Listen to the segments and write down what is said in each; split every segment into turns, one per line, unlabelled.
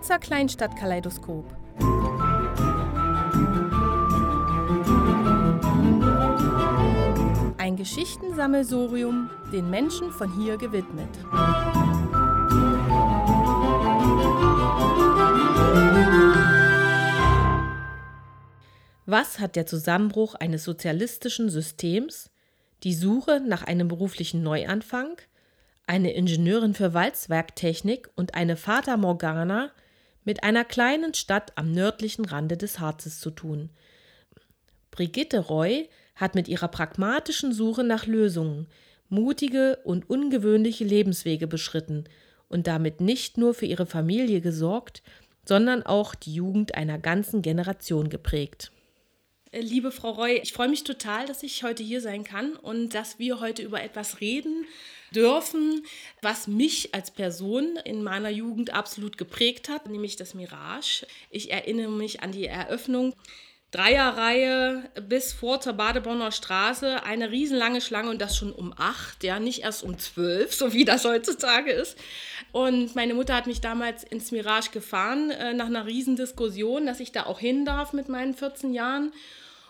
Harzer Kleinstadtkaleidoskop. Ein Geschichtensammelsurium den Menschen von hier gewidmet. Was hat der Zusammenbruch eines sozialistischen Systems, die Suche nach einem beruflichen Neuanfang, eine Ingenieurin für Walzwerktechnik und eine Fata Morgana mit einer kleinen Stadt am nördlichen Rande des Harzes zu tun. Brigitte Roy hat mit ihrer pragmatischen Suche nach Lösungen mutige und ungewöhnliche Lebenswege beschritten und damit nicht nur für ihre Familie gesorgt, sondern auch die Jugend einer ganzen Generation geprägt. Liebe Frau Roy, ich freue mich total, dass ich heute hier sein kann und dass wir heute über etwas reden dürfen, was mich als Person in meiner Jugend absolut geprägt hat, nämlich das Mirage. Ich erinnere mich an die Eröffnung. Dreierreihe bis vor zur Badeborner Straße, eine riesenlange Schlange und das schon um acht, ja, nicht erst um zwölf, so wie das heutzutage ist. Und meine Mutter hat mich damals ins Mirage gefahren, äh, nach einer Riesendiskussion, dass ich da auch hin darf mit meinen 14 Jahren.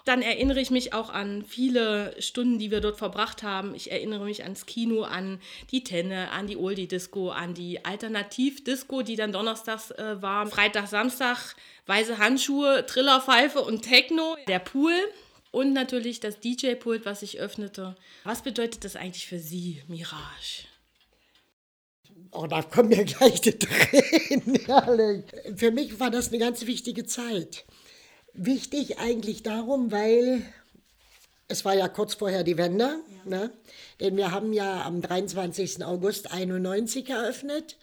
Dann erinnere ich mich auch an viele Stunden, die wir dort verbracht haben. Ich erinnere mich ans Kino, an die Tenne, an die Oldie-Disco, an die Alternativ-Disco, die dann donnerstags äh, war. Freitag, Samstag, weiße Handschuhe, Trillerpfeife und Techno. Der Pool und natürlich das DJ-Pult, was ich öffnete. Was bedeutet das eigentlich für Sie, Mirage?
Oh, da kommen mir gleich die Tränen, Für mich war das eine ganz wichtige Zeit. Wichtig eigentlich darum, weil es war ja kurz vorher die Wende, ja. ne? denn wir haben ja am 23. August 91 eröffnet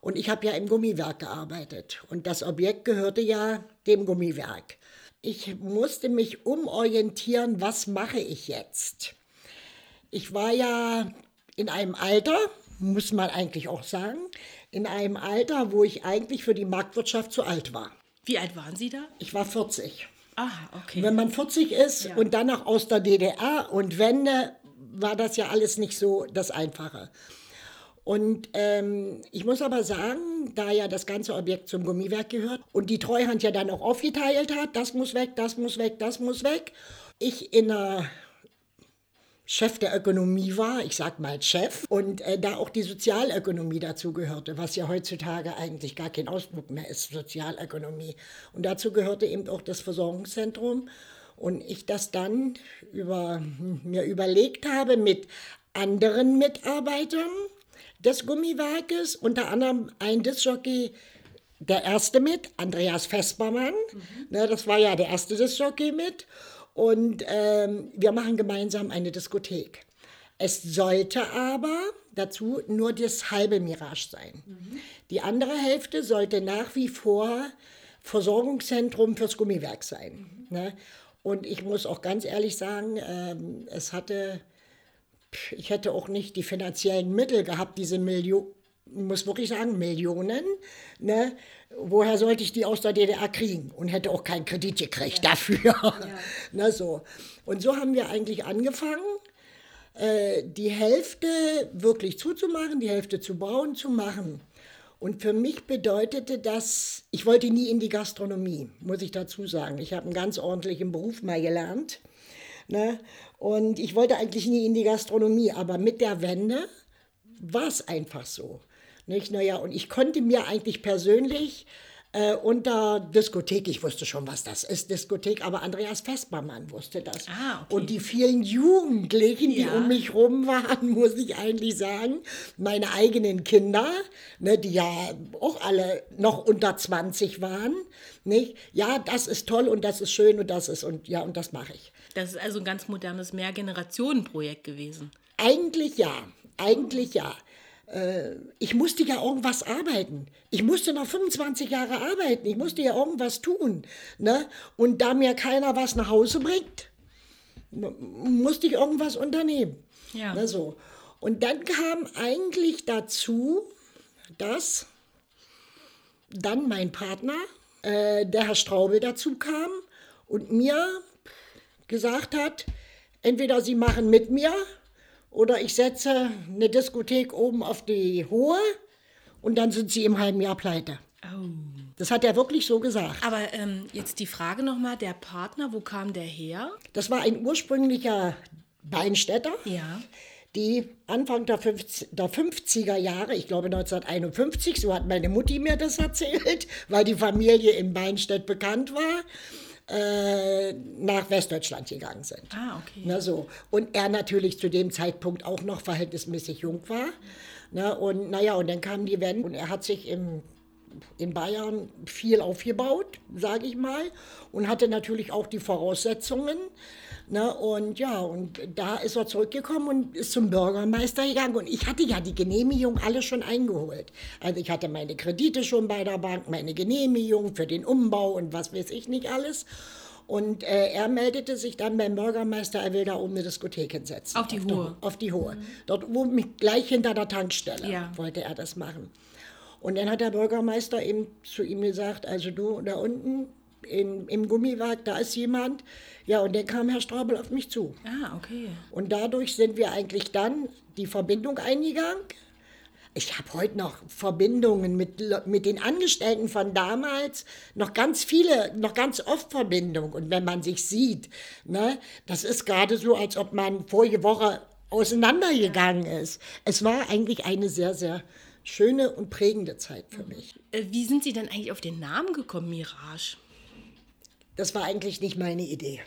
und ich habe ja im Gummiwerk gearbeitet und das Objekt gehörte ja dem Gummiwerk. Ich musste mich umorientieren, was mache ich jetzt? Ich war ja in einem Alter, muss man eigentlich auch sagen, in einem Alter, wo ich eigentlich für die Marktwirtschaft zu alt war.
Wie alt waren Sie da?
Ich war 40.
Ah, okay.
Wenn man 40 ist ja. und dann noch aus der DDR und Wende, war das ja alles nicht so das Einfache. Und ähm, ich muss aber sagen, da ja das ganze Objekt zum Gummiwerk gehört und die Treuhand ja dann auch aufgeteilt hat, das muss weg, das muss weg, das muss weg. Ich in einer Chef der Ökonomie war, ich sag mal Chef, und äh, da auch die Sozialökonomie dazu gehörte, was ja heutzutage eigentlich gar kein Ausdruck mehr ist, Sozialökonomie. Und dazu gehörte eben auch das Versorgungszentrum. Und ich das dann über, mir überlegt habe mit anderen Mitarbeitern des Gummiwerkes, unter anderem ein Discjockey, der erste mit, Andreas Vespermann, mhm. ne, das war ja der erste Discjockey mit. Und ähm, wir machen gemeinsam eine Diskothek. Es sollte aber dazu nur das halbe Mirage sein. Mhm. Die andere Hälfte sollte nach wie vor Versorgungszentrum fürs Gummiwerk sein. Mhm. Ne? Und ich muss auch ganz ehrlich sagen, ähm, es hatte, ich hätte auch nicht die finanziellen Mittel gehabt, diese Millionen, muss wirklich sagen, Millionen, ne, woher sollte ich die aus der DDR kriegen? Und hätte auch keinen Kredit gekriegt ja. dafür. Ja. Na, so. Und so haben wir eigentlich angefangen, äh, die Hälfte wirklich zuzumachen, die Hälfte zu bauen, zu machen. Und für mich bedeutete das, ich wollte nie in die Gastronomie, muss ich dazu sagen. Ich habe einen ganz ordentlichen Beruf mal gelernt. Ne? Und ich wollte eigentlich nie in die Gastronomie, aber mit der Wende war es einfach so. Nicht? Naja, und ich konnte mir eigentlich persönlich äh, unter Diskothek, ich wusste schon, was das ist, Diskothek, aber Andreas Vespermann wusste das.
Ah, okay.
Und die vielen Jugendlichen, die um mich rum waren, muss ich eigentlich sagen, meine eigenen Kinder, ne, die ja auch alle noch unter 20 waren, nicht? Ja, das ist toll und das ist schön und das ist und ja, und das mache ich.
Das ist also ein ganz modernes Mehrgenerationenprojekt gewesen.
Eigentlich ja, eigentlich ja. Äh, ich musste ja irgendwas arbeiten. Ich musste noch 25 Jahre arbeiten. Ich musste ja irgendwas tun. Ne? Und da mir keiner was nach Hause bringt, musste ich irgendwas unternehmen.
Ja.
Ne, so. Und dann kam eigentlich dazu, dass dann mein Partner, äh, der Herr Straubel, dazu kam und mir gesagt hat, entweder Sie machen mit mir oder ich setze eine Diskothek oben auf die Hohe und dann sind sie im halben Jahr pleite.
Oh.
Das hat er wirklich so gesagt.
Aber ähm, jetzt die Frage nochmal, der Partner, wo kam der her?
Das war ein ursprünglicher Beinstädter.
Ja.
die Anfang der, 50, der 50er Jahre, ich glaube 1951, so hat meine Mutti mir das erzählt, weil die Familie in Beinstedt bekannt war, äh, nach Westdeutschland gegangen sind.
Ah, okay.
Na so. Und er natürlich zu dem Zeitpunkt auch noch verhältnismäßig jung war. Na, und naja, und dann kam die Wende und er hat sich im, in Bayern viel aufgebaut, sage ich mal, und hatte natürlich auch die Voraussetzungen. Na, und ja, und da ist er zurückgekommen und ist zum Bürgermeister gegangen. Und ich hatte ja die Genehmigung alle schon eingeholt. Also ich hatte meine Kredite schon bei der Bank, meine Genehmigung für den Umbau und was weiß ich nicht alles. Und äh, er meldete sich dann beim Bürgermeister, er will da oben eine Diskothek hinsetzen.
Auf die
der-
Hohe.
auf die Hohe. Dort oben gleich hinter der Tankstelle
Ja.
wollte er das machen. Und dann hat der Bürgermeister eben zu ihm gesagt, also du da unten in, im Gummiwerk, da ist jemand. Ja, und dann kam Herr Straubel auf mich zu.
Ah, okay.
Und dadurch sind wir eigentlich dann die Verbindung eingegangen. Ich habe heute noch Verbindungen mit, mit den Angestellten von damals, noch ganz viele, noch ganz oft Verbindung. Und wenn man sich sieht, ne, das ist gerade so, als ob man vorige Woche auseinandergegangen ist. Es war eigentlich eine sehr, sehr schöne und prägende Zeit für mich.
Äh, wie sind Sie denn eigentlich auf den Namen gekommen, Mirage?
Das war eigentlich nicht meine Idee.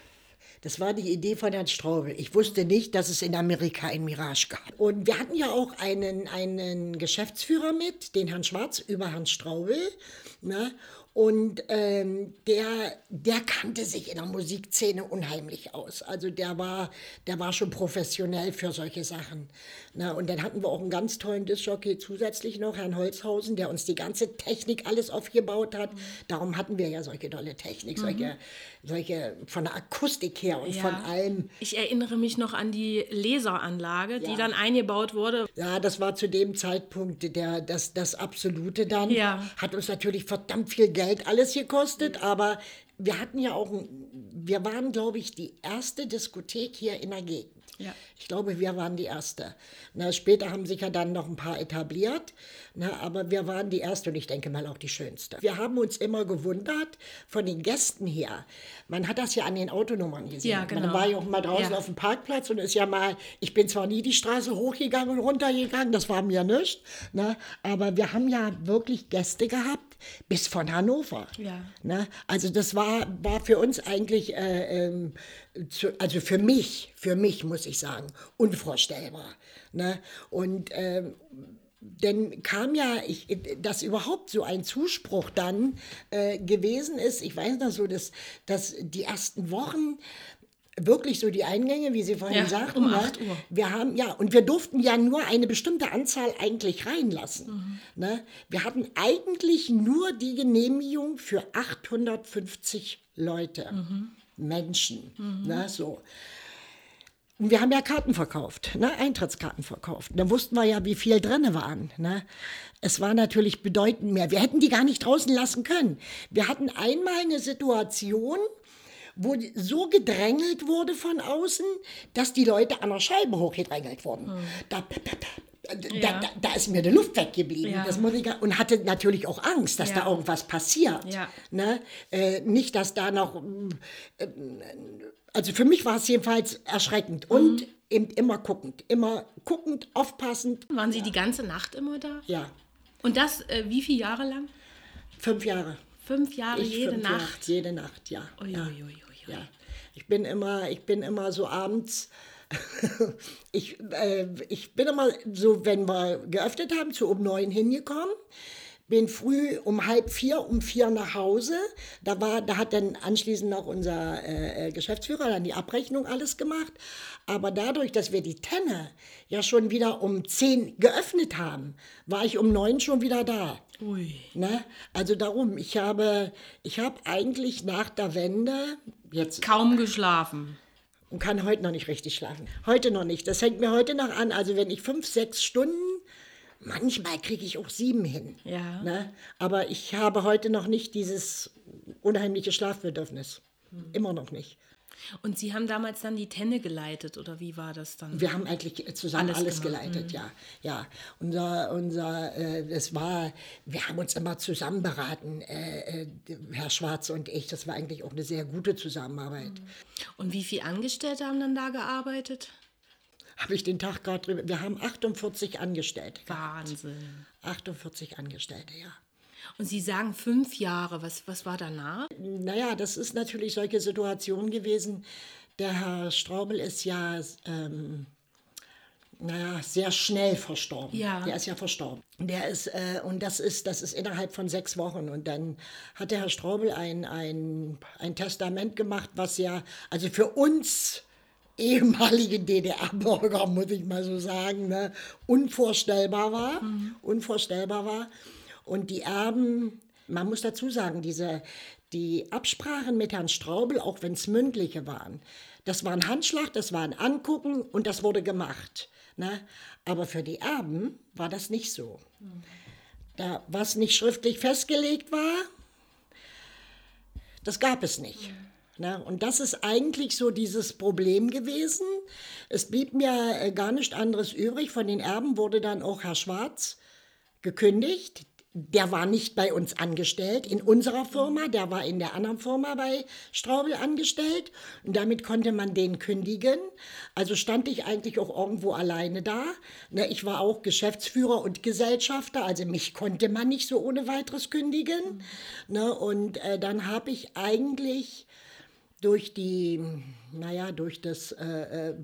Das war die Idee von Herrn Straubel. Ich wusste nicht, dass es in Amerika ein Mirage gab. Und wir hatten ja auch einen, einen Geschäftsführer mit, den Herrn Schwarz, über Herrn Straubel. Ne? Und ähm, der, der kannte sich in der Musikszene unheimlich aus. Also der war, der war schon professionell für solche Sachen. Na, und dann hatten wir auch einen ganz tollen Discjockey zusätzlich noch, Herrn Holzhausen, der uns die ganze Technik alles aufgebaut hat. Darum hatten wir ja solche tolle Technik, solche, solche von der Akustik her und von allem.
Ich erinnere mich noch an die Laseranlage, die
Ja.
dann eingebaut wurde.
Ja, das war zu dem Zeitpunkt der, das, das Absolute dann.
Ja.
Hat uns natürlich verdammt viel Geld alles gekostet, aber wir hatten ja auch, wir waren, glaube ich, die erste Diskothek hier in der Gegend.
Ja.
Ich glaube, wir waren die erste. Na, später haben sich ja dann noch ein paar etabliert, na, aber wir waren die erste und ich denke mal auch die schönste. Wir haben uns immer gewundert von den Gästen her. Man hat das ja an den Autonummern gesehen.
Ja, genau.
Man war ja auch mal draußen
Ja.
auf dem Parkplatz und ist ja mal, ich bin zwar nie die Straße hochgegangen und runtergegangen, das war mir nicht, ne, aber wir haben ja wirklich Gäste gehabt, bis von Hannover.
Ja.
Ne? Also das war, war für uns eigentlich, äh, ähm, zu, also für mich, für mich muss ich sagen, unvorstellbar. Ne? Und ähm, dann kam ja, ich, dass überhaupt so ein Zuspruch dann äh, gewesen ist, ich weiß noch so, dass, dass die ersten Wochen wirklich so die Eingänge, wie Sie vorhin
Ja,
sagten,
um
ne?
8 Uhr.
wir haben ja und wir durften ja nur eine bestimmte Anzahl eigentlich reinlassen. Ne? Wir hatten eigentlich nur die Genehmigung für 850 Leute, Menschen, ne? so. Und wir haben ja Karten verkauft, ne? Eintrittskarten verkauft. Da wussten wir ja, wie viel drin waren. Ne? Es war natürlich bedeutend mehr. Wir hätten die gar nicht draußen lassen können. Wir hatten einmal eine Situation, wo so gedrängelt wurde von außen, dass die Leute an der Scheibe hochgedrängelt wurden. Da, da,
Ja.
da, da ist mir die Luft weggeblieben.
Ja.
Das muss ich, und hatte natürlich auch Angst, dass
Ja.
da irgendwas passiert. Ne? Äh, nicht, dass da noch äh, also für mich war es jedenfalls erschreckend und eben immer guckend, immer guckend, aufpassend.
Waren Sie die ganze Nacht immer da?
Ja,
Und das äh, wie viele Jahre lang?
fünf Jahre.
Fünf Jahre
Ich
jede
fünf
Nacht?
Jahre, jede Nacht, ja.
Ui,
ja.
ui, ui.
Ja. Ich bin immer, ich bin immer so abends. ich, äh, ich bin immer so, wenn wir geöffnet haben, zu um neun hingekommen. Bin früh um halb vier, um vier nach Hause. Da, war, da hat dann anschließend noch unser äh, äh, Geschäftsführer dann die Abrechnung alles gemacht. Aber dadurch, dass wir die Tenne ja schon wieder um zehn geöffnet haben, war ich um neun schon wieder da.
Ui.
Ne? Also darum, ich habe, ich habe eigentlich nach der Wende jetzt
Kaum geschlafen.
und kann heute noch nicht richtig schlafen. Heute noch nicht. Das hängt mir heute noch an. Also wenn ich fünf, sechs Stunden, manchmal kriege ich auch sieben hin.
Ja.
Ne? Aber ich habe heute noch nicht dieses unheimliche Schlafbedürfnis. Immer noch nicht.
Und Sie haben damals dann die Tenne geleitet oder wie war das dann?
Wir haben eigentlich zusammen alles, alles geleitet, mhm. ja. Ja, unser, unser, äh, es war, wir haben uns immer zusammen beraten, äh, äh, Herr Schwarz und ich. Das war eigentlich auch eine sehr gute Zusammenarbeit. Mhm.
Und wie viele Angestellte haben dann da gearbeitet?
Habe ich den Tag gerade drüber. Wir haben 48 Angestellte.
Wahnsinn.
Gehabt. 48 Angestellte, ja.
Und Sie sagen fünf Jahre. Was, was war danach?
Naja, das ist natürlich solche Situation gewesen. Der Herr Straubel ist ja ähm, naja, sehr schnell verstorben.
Ja.
Der ist ja verstorben. Der ist, äh, und das ist, das ist innerhalb von sechs Wochen. Und dann hat der Herr Straubel ein, ein, ein Testament gemacht, was ja, also für uns ehemalige DDR-Bürger, muss ich mal so sagen, ne, unvorstellbar war. Mhm. Unvorstellbar war. Und die Erben, man muss dazu sagen, diese, die Absprachen mit Herrn Straubel, auch wenn es mündliche waren, das war ein Handschlag, das war ein Angucken und das wurde gemacht. Ne? Aber für die Erben war das nicht so. Da, was nicht schriftlich festgelegt war, das gab es nicht. Ne? Und das ist eigentlich so dieses Problem gewesen. Es blieb mir äh, gar nicht anderes übrig. Von den Erben wurde dann auch Herr Schwarz gekündigt der war nicht bei uns angestellt, in unserer Firma, der war in der anderen Firma bei Straubel angestellt und damit konnte man den kündigen. Also stand ich eigentlich auch irgendwo alleine da. Ne, ich war auch Geschäftsführer und Gesellschafter, also mich konnte man nicht so ohne weiteres kündigen. Ne, und äh, dann habe ich eigentlich durch die, naja, durch das... Äh, äh,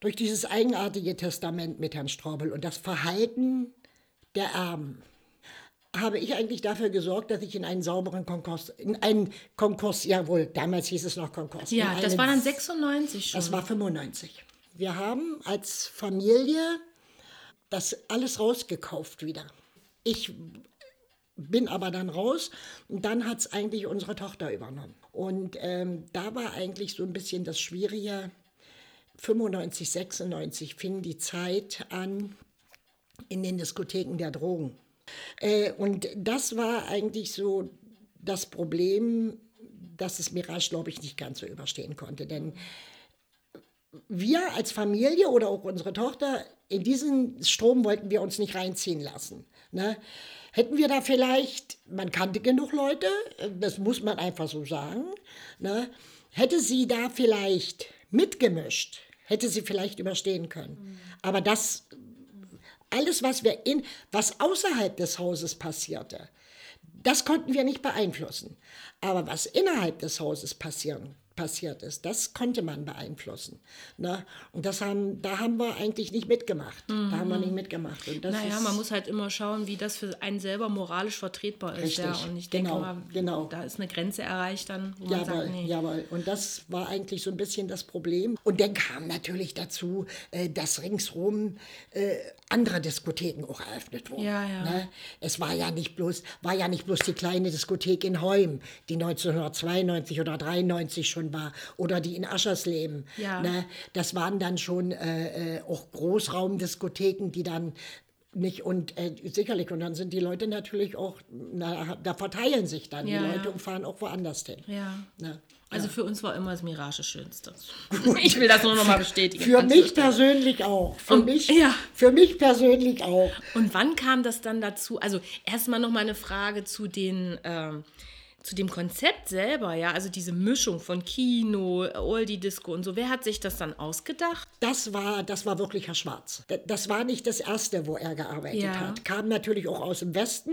durch dieses eigenartige Testament mit Herrn Straubel und das Verhalten der Erben habe ich eigentlich dafür gesorgt, dass ich in einen sauberen Konkurs, in einen Konkurs, jawohl, damals hieß es noch Konkurs.
Ja, das war dann 96
schon. Das war 95. Wir haben als Familie das alles rausgekauft wieder. Ich bin aber dann raus und dann hat es eigentlich unsere Tochter übernommen. Und ähm, da war eigentlich so ein bisschen das Schwierige. 95, 96 fing die Zeit an in den Diskotheken der Drogen. Äh, und das war eigentlich so das Problem, dass es Mirage, glaube ich, nicht ganz so überstehen konnte. Denn wir als Familie oder auch unsere Tochter, in diesen Strom wollten wir uns nicht reinziehen lassen. Ne? Hätten wir da vielleicht, man kannte genug Leute, das muss man einfach so sagen, ne? hätte sie da vielleicht mitgemischt, hätte sie vielleicht überstehen können. Aber das alles, was, wir in, was außerhalb des Hauses passierte, das konnten wir nicht beeinflussen. Aber was innerhalb des Hauses passieren passiert ist. Das konnte man beeinflussen. Ne? Und das haben, da haben wir eigentlich nicht mitgemacht. Mhm. Da haben wir nicht mitgemacht. Und
das naja, man muss halt immer schauen, wie das für einen selber moralisch vertretbar ist. Richtig, ja. Und ich denke genau, mal, genau. da ist eine Grenze erreicht dann,
wo jawohl, man sagt, nee. Jawohl. Und das war eigentlich so ein bisschen das Problem. Und dann kam natürlich dazu, äh, dass ringsrum äh, andere Diskotheken auch eröffnet wurden.
Ja, ja. Ne?
Es war ja nicht bloß, war ja nicht bloß die kleine Diskothek in Heum, die 1992 oder 93 schon war, oder die in Aschersleben.
Ja.
Ne? Das waren dann schon äh, äh, auch Großraumdiskotheken, die dann nicht und äh, sicherlich und dann sind die Leute natürlich auch na, da verteilen sich dann ja, die Leute ja. und fahren auch woanders hin.
Ja. Ne? Also für uns war immer das Mirage schönste. ich will das nur noch mal bestätigen.
Für mich persönlich auch. Für, und, mich, ja. für mich persönlich auch.
Und wann kam das dann dazu? Also erstmal noch mal eine Frage zu den ähm, zu dem Konzept selber, ja, also diese Mischung von Kino, Oldie Disco und so, wer hat sich das dann ausgedacht?
Das war, das war wirklich Herr Schwarz. Das war nicht das erste, wo er gearbeitet ja. hat. Kam natürlich auch aus dem Westen.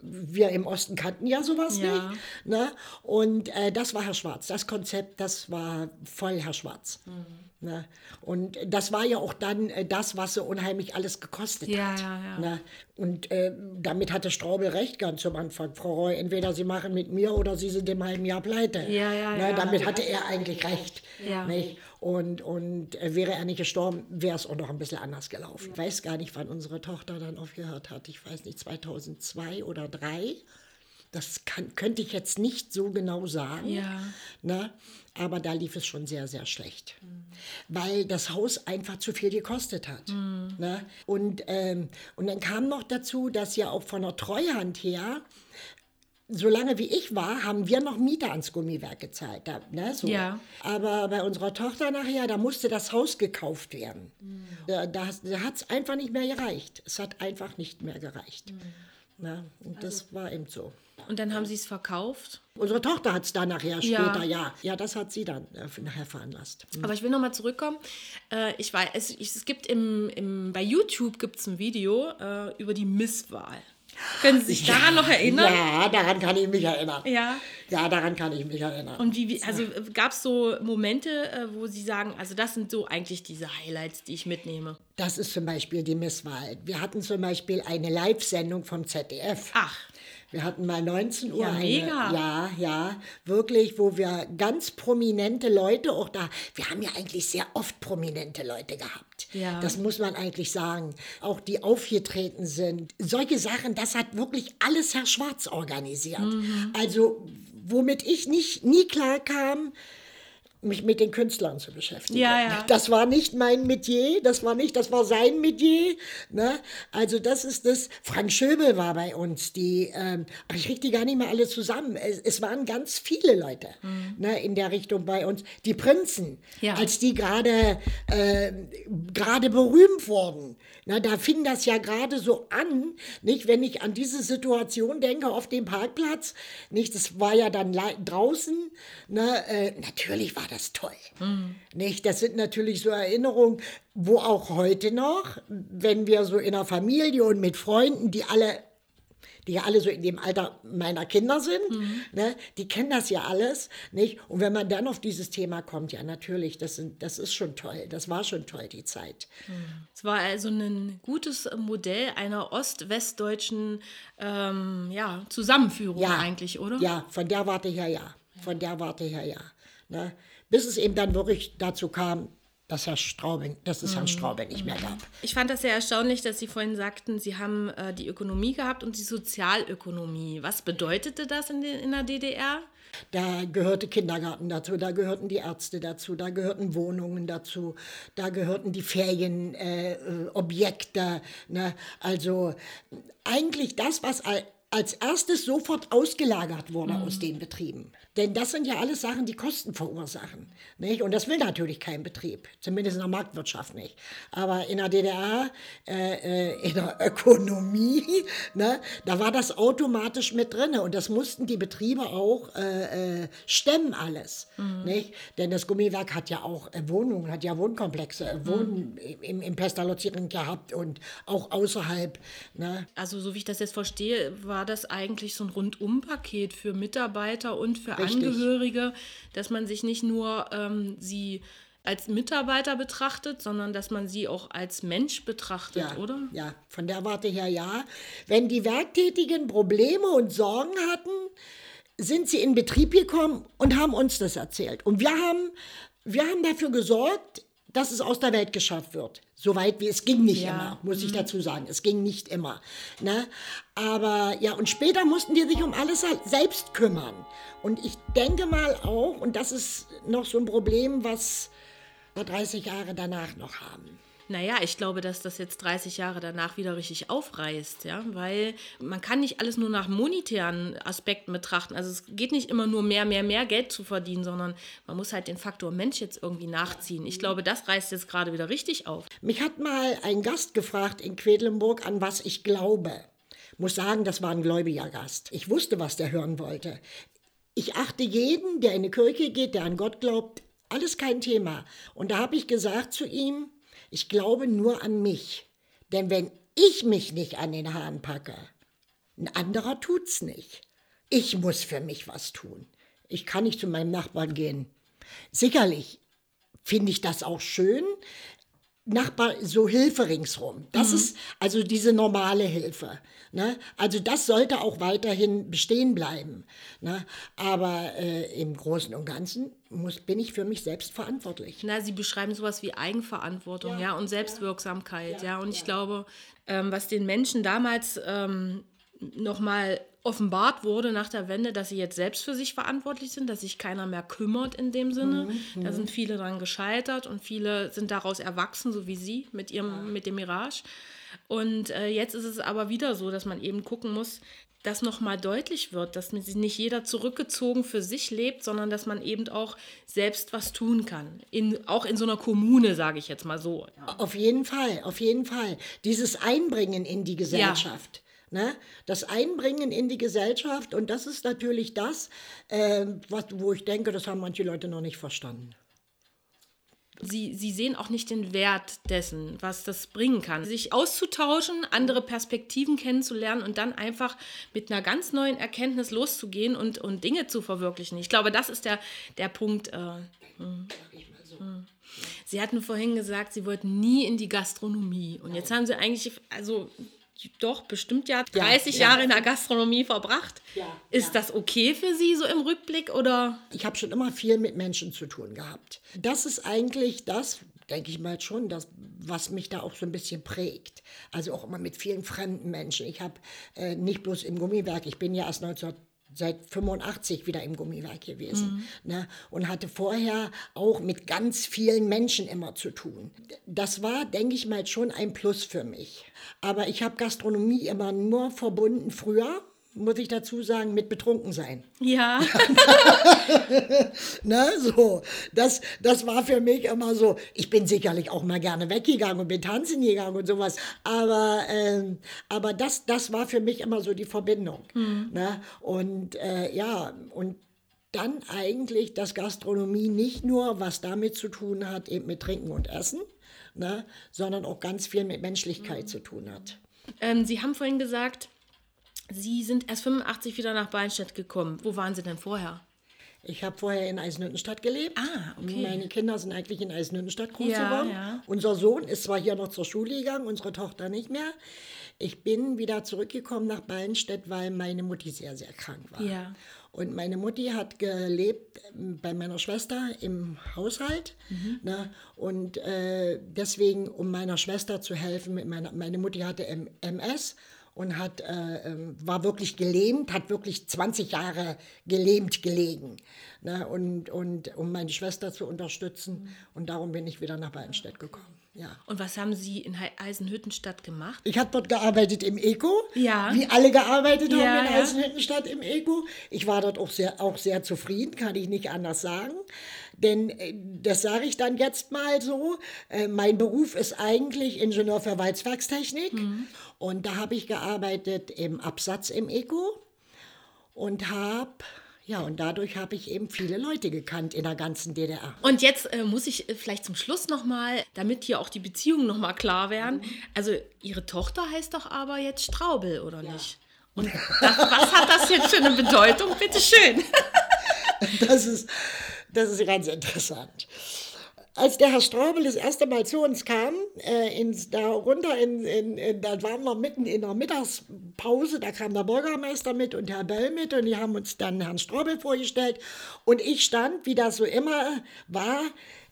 Wir im Osten kannten ja sowas ja. nicht. Ne? Und äh, das war Herr Schwarz. Das Konzept, das war voll Herr Schwarz. Mhm. Ne? Und das war ja auch dann äh, das, was so unheimlich alles gekostet
ja,
hat.
Ja, ja.
Ne? Und äh, damit hatte Straubel recht ganz am Anfang. Frau Roy, entweder Sie machen mit mir oder Sie sind im halben Jahr pleite.
Ja, ja, ne?
ja, damit hatte er eigentlich recht. Ja. Nicht? Und, und äh, wäre er nicht gestorben, wäre es auch noch ein bisschen anders gelaufen. Ich weiß gar nicht, wann unsere Tochter dann aufgehört hat. Ich weiß nicht, 2002 oder 2003. Das kann, könnte ich jetzt nicht so genau sagen.
Ja.
Ne? Aber da lief es schon sehr, sehr schlecht. Mhm. Weil das Haus einfach zu viel gekostet hat. Mhm. Ne? Und, ähm, und dann kam noch dazu, dass ja auch von der Treuhand her solange wie ich war, haben wir noch Miete ans Gummiwerk gezahlt. Ne, so.
Ja.
Aber bei unserer Tochter nachher, da musste das Haus gekauft werden.
Mhm.
Da, da, da hat es einfach nicht mehr gereicht. Es hat einfach nicht mehr gereicht. Ne? Und das war eben so.
Und dann haben sie es verkauft.
Unsere Tochter hat es dann nachher
Ja.
später, ja. Ja, das hat sie dann äh, nachher veranlasst.
Aber ich will nochmal zurückkommen. Äh, ich weiß, es, es gibt im, im, bei YouTube gibt es ein Video äh, über die Misswahl. Können Sie sich daran noch erinnern?
Ja, daran kann ich mich erinnern.
Ja.
Ja, daran kann ich mich erinnern.
Und wie, wie also gab es so Momente, äh, wo Sie sagen, also das sind so eigentlich diese Highlights, die ich mitnehme.
Das ist zum Beispiel die Misswahl. Wir hatten zum Beispiel eine Live-Sendung vom ZDF.
Ach,
Wir hatten mal 19 Uhr
Ja,
eine,
mega.
ja, ja, wirklich, wo wir ganz prominente Leute auch da, wir haben ja eigentlich sehr oft prominente Leute gehabt.
Ja.
Das muss man eigentlich sagen. Auch die aufgetreten sind. Solche Sachen, das hat wirklich alles Herr Schwarz organisiert.
Mhm.
Also, womit ich nicht, nie klar kam, mich mit den Künstlern zu beschäftigen.
Ja, ja.
Das war nicht mein Metier, das war nicht, das war sein Metier. Ne? Also das ist das. Frank Schöbel war bei uns, die, ähm, ich kriege die gar nicht mehr alle zusammen. Es, es waren ganz viele Leute ne, in der Richtung bei uns. Die Prinzen,
Mhm. Ja.
als die gerade äh, gerade berühmt wurden. Na, da fing das ja gerade so an, nicht? Wenn ich an diese Situation denke auf dem Parkplatz, nicht? Das war ja dann draußen, ne? Äh, natürlich war das toll, nicht? Das sind natürlich so Erinnerungen, wo auch heute noch, wenn wir so in der Familie und mit Freunden, die alle die ja alle so in dem Alter meiner Kinder sind, ne, die kennen das ja alles, nicht? Und wenn man dann auf dieses Thema kommt, ja natürlich, das, sind, das ist schon toll, das war schon toll, die Zeit.
es war also ein gutes Modell einer ost-westdeutschen ähm, ja, Zusammenführung eigentlich, oder?
Ja, von der Warte her ja, von der Warte her ja. Ne? Bis es eben dann wirklich dazu kam, dass, Herr Straubing, dass es Herrn Straubing nicht mehr gab.
Ich fand das sehr erstaunlich, dass Sie vorhin sagten, Sie haben äh, die Ökonomie gehabt und die Sozialökonomie. Was bedeutete das in, den, in der DDR?
Da gehörte Kindergarten dazu, da gehörten die Ärzte dazu, da gehörten Wohnungen dazu, da gehörten die Ferienobjekte. Äh, Objekte, ne? Also eigentlich das, was al- als erstes sofort ausgelagert wurde aus den Betrieben. Denn das sind ja alles Sachen, die Kosten verursachen. Nicht? Und das will natürlich kein Betrieb, zumindest in der Marktwirtschaft nicht. Aber in der DDR, äh, äh, in der Ökonomie, ne, da war das automatisch mit drin. Und das mussten die Betriebe auch äh, äh, stemmen alles. Nicht? Denn das Gummiwerk hat ja auch äh, Wohnungen, hat ja Wohnkomplexe, äh, Wohnen im, im Pestalozierring gehabt und auch außerhalb. Ne?
Also, so wie ich das jetzt verstehe, war das eigentlich so ein Rundumpaket für Mitarbeiter und für
Richtig.
Angehörige, dass man sich nicht nur ähm, sie als Mitarbeiter betrachtet, sondern dass man sie auch als Mensch betrachtet,
Ja,
oder?
ja, von der Warte her ja. Wenn die Werktätigen Probleme und Sorgen hatten, sind sie in Betrieb gekommen und haben uns das erzählt. Und wir haben, wir haben dafür gesorgt, dass es aus der Welt geschafft wird. Soweit wie es ging nicht
Ja.
immer, muss ich dazu sagen. Es ging nicht immer. Ne? Aber ja, und später mussten die sich um alles selbst kümmern. Und ich denke mal auch, und das ist noch so ein Problem, was wir 30 Jahre danach noch haben.
Naja, ich glaube, dass das jetzt 30 Jahre danach wieder richtig aufreißt, ja, weil man kann nicht alles nur nach monetären Aspekten betrachten. Also es geht nicht immer nur mehr, mehr, mehr Geld zu verdienen, sondern man muss halt den Faktor Mensch jetzt irgendwie nachziehen. Ich glaube, das reißt jetzt gerade wieder richtig auf.
Mich hat mal ein Gast gefragt in Quedlinburg, an was ich glaube. Muss sagen, das war ein gläubiger Gast. Ich wusste, was der hören wollte. Ich achte jeden, der in eine Kirche geht, der an Gott glaubt, alles kein Thema. Und da habe ich gesagt zu ihm, ich glaube nur an mich. Denn wenn ich mich nicht an den Haaren packe, ein anderer tut's nicht. Ich muss für mich was tun. Ich kann nicht zu meinem Nachbarn gehen. Sicherlich finde ich das auch schön. Nachbar, so Hilfe ringsrum. Das ist also diese normale Hilfe. Ne? Also das sollte auch weiterhin bestehen bleiben. Ne? Aber äh, im Großen und Ganzen muss, bin ich für mich selbst verantwortlich.
Na, Sie beschreiben sowas wie Eigenverantwortung, ja, und Selbstwirksamkeit, ja. Und ich glaube, ähm, was den Menschen damals ähm, nochmal offenbart wurde nach der Wende, dass sie jetzt selbst für sich verantwortlich sind, dass sich keiner mehr kümmert in dem Sinne. Da sind viele dran gescheitert und viele sind daraus erwachsen, so wie Sie mit ihrem, mit dem Mirage. Und äh, jetzt ist es aber wieder so, dass man eben gucken muss, dass nochmal deutlich wird, dass nicht jeder zurückgezogen für sich lebt, sondern dass man eben auch selbst was tun kann. In, auch in so einer Kommune, sage ich jetzt mal so.
Auf jeden Fall, auf jeden Fall. Dieses Einbringen in die Gesellschaft. Ja. Ne? Das Einbringen in die Gesellschaft und das ist natürlich das, äh, was, wo ich denke, das haben manche Leute noch nicht verstanden
sie, sie sehen auch nicht den Wert dessen, was das bringen kann. Sich auszutauschen, andere Perspektiven kennenzulernen und dann einfach mit einer ganz neuen Erkenntnis loszugehen und, und Dinge zu verwirklichen. Ich glaube, das ist der, der Punkt. Äh, hm. Hm. Sie hatten vorhin gesagt, Sie wollten nie in die Gastronomie. Und jetzt haben Sie eigentlich, also doch bestimmt ja 30 ja, Jahre ja. in der Gastronomie verbracht. Ja, ist das okay für Sie so im Rückblick oder?
Ich habe schon immer viel mit Menschen zu tun gehabt. Das ist eigentlich das, denke ich mal schon, das, was mich da auch so ein bisschen prägt. Also auch immer mit vielen fremden Menschen. Ich habe äh, nicht bloß im Gummiwerk, ich bin ja erst 19 seit 85 wieder im Gummiwerk gewesen mhm. ne? und hatte vorher auch mit ganz vielen Menschen immer zu tun. Das war, denke ich mal, schon ein Plus für mich. Aber ich habe Gastronomie immer nur verbunden früher muss ich dazu sagen, mit betrunken sein.
Ja.
ne, so. Das, das war für mich immer so. Ich bin sicherlich auch mal gerne weggegangen und bin tanzen gegangen und sowas. Aber, ähm, aber das, das war für mich immer so die Verbindung. Mhm. Ne? Und äh, ja, und dann eigentlich, dass Gastronomie nicht nur was damit zu tun hat, eben mit Trinken und Essen, ne, sondern auch ganz viel mit Menschlichkeit mhm. zu tun hat.
Ähm, Sie haben vorhin gesagt, Sie sind erst 85 wieder nach Beinstedt gekommen. Wo waren Sie denn vorher?
Ich habe vorher in Eisenhüttenstadt gelebt.
Ah, okay.
Meine Kinder sind eigentlich in Eisenhüttenstadt groß ja, geworden. Ja. Unser Sohn ist zwar hier noch zur Schule gegangen, unsere Tochter nicht mehr. Ich bin wieder zurückgekommen nach Ballenstedt, weil meine Mutti sehr, sehr krank war.
Ja.
Und meine Mutti hat gelebt bei meiner Schwester im Haushalt. Mhm. Ne? Und äh, deswegen, um meiner Schwester zu helfen, meiner, meine Mutti hatte MS und hat, äh, ähm, war wirklich gelähmt, hat wirklich 20 Jahre gelähmt gelegen. Ne? Und, und um meine Schwester zu unterstützen. Und darum bin ich wieder nach Weidenstedt gekommen. Ja.
Und was haben Sie in Eisenhüttenstadt gemacht?
Ich habe dort gearbeitet im Eco,
ja.
wie alle gearbeitet haben ja, in. Eisenhüttenstadt im Eco. Ich war dort auch sehr, auch sehr zufrieden, kann ich nicht anders sagen. Denn äh, das sage ich dann jetzt mal so, äh, mein Beruf ist eigentlich Ingenieur für Walzwerkstechnik. Mhm. Und da habe ich gearbeitet im Absatz im Eco und habe ja, und dadurch habe ich eben viele Leute gekannt in der ganzen DDR.
Und jetzt äh, muss ich äh, vielleicht zum Schluss nochmal, damit hier auch die Beziehungen nochmal klar werden. Mhm. Also, Ihre Tochter heißt doch aber jetzt Straubel, oder ja. nicht? Und das, was hat das jetzt für eine Bedeutung? Bitte schön.
das, ist, das ist ganz interessant. Als der Herr Straubel das erste Mal zu uns kam, äh, ins, da runter, in, in, in, da waren wir mitten in der Mittagspause, da kam der Bürgermeister mit und Herr Bell mit und die haben uns dann Herrn Straubel vorgestellt. Und ich stand, wie das so immer war,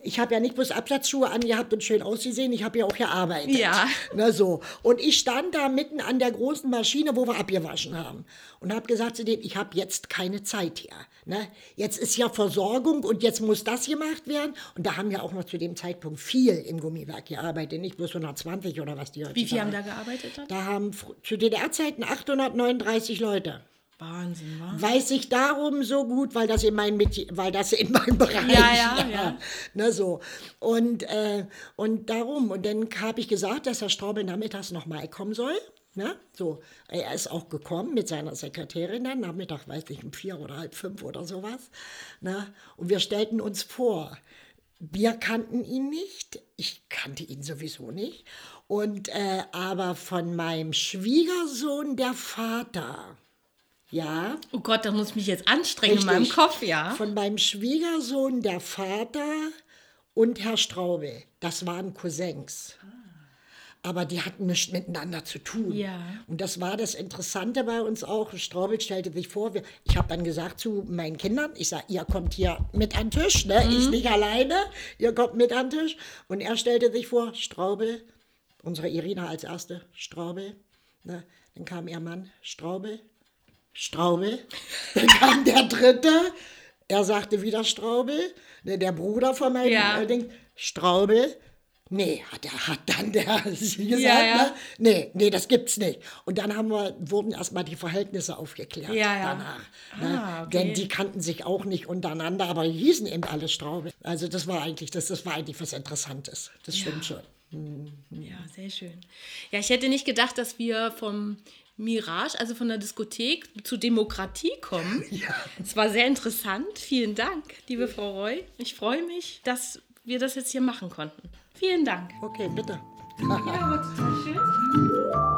ich habe ja nicht bloß Absatzschuhe angehabt und schön ausgesehen, ich habe ja auch gearbeitet.
Ja.
Na so. Und ich stand da mitten an der großen Maschine, wo wir abgewaschen haben. Und habe gesagt zu denen, ich habe jetzt keine Zeit hier. Ne? Jetzt ist ja Versorgung und jetzt muss das gemacht werden. Und da haben ja auch noch zu dem Zeitpunkt viel im Gummiwerk gearbeitet, nicht bloß 120 oder was die
heute Wie viele haben da gearbeitet? Dann?
Da haben zu DDR-Zeiten 839 Leute.
Wahnsinn, wa?
Weiß ich darum so gut, weil das in meinem, weil das in meinem Bereich
ja, ja, ja.
Ne, so. Und, äh, und darum, und dann habe ich gesagt, dass Herr Straubel nachmittags nochmal kommen soll. Ne? So, er ist auch gekommen mit seiner Sekretärin dann, Nachmittag, weiß ich, um vier oder halb fünf oder sowas. Ne? Und wir stellten uns vor, wir kannten ihn nicht, ich kannte ihn sowieso nicht. Und äh, aber von meinem Schwiegersohn, der Vater, ja.
Oh Gott, da muss ich mich jetzt anstrengen Richtig. in meinem Kopf, ja.
Von meinem Schwiegersohn, der Vater und Herr Straube. Das waren Cousins. Aber die hatten nichts miteinander zu tun.
Ja.
Und das war das Interessante bei uns auch. Straubel stellte sich vor, ich habe dann gesagt zu meinen Kindern, ich sage, ihr kommt hier mit an den Tisch, ne? Mhm. ich nicht alleine, ihr kommt mit an den Tisch. Und er stellte sich vor, Straubel, unsere Irina als erste, Straubel. Ne? Dann kam ihr Mann, Straubel, Straubel. Dann kam der dritte, er sagte wieder Straubel. Ne, der Bruder von meinem ja. Ding, Straubel. Nee, hat, der, hat dann der sie gesagt,
Ja, ja.
Ne? nee, nee, das gibt's nicht. Und dann haben wir, wurden erstmal die Verhältnisse aufgeklärt
Ja, ja.
danach. Ne?
Ah, okay.
Denn die kannten sich auch nicht untereinander, aber die hießen eben alle Straube. Also das war eigentlich, das, das war eigentlich was Interessantes. Das stimmt schon.
Ja, sehr schön. Ja, ich hätte nicht gedacht, dass wir vom Mirage, also von der Diskothek, zu Demokratie kommen.
Ja.
Es war sehr interessant. Vielen Dank, liebe Frau Roy. Ich freue mich, dass wir das jetzt hier machen konnten. Vielen Dank.
Okay, bitte.
Ja, war total schön.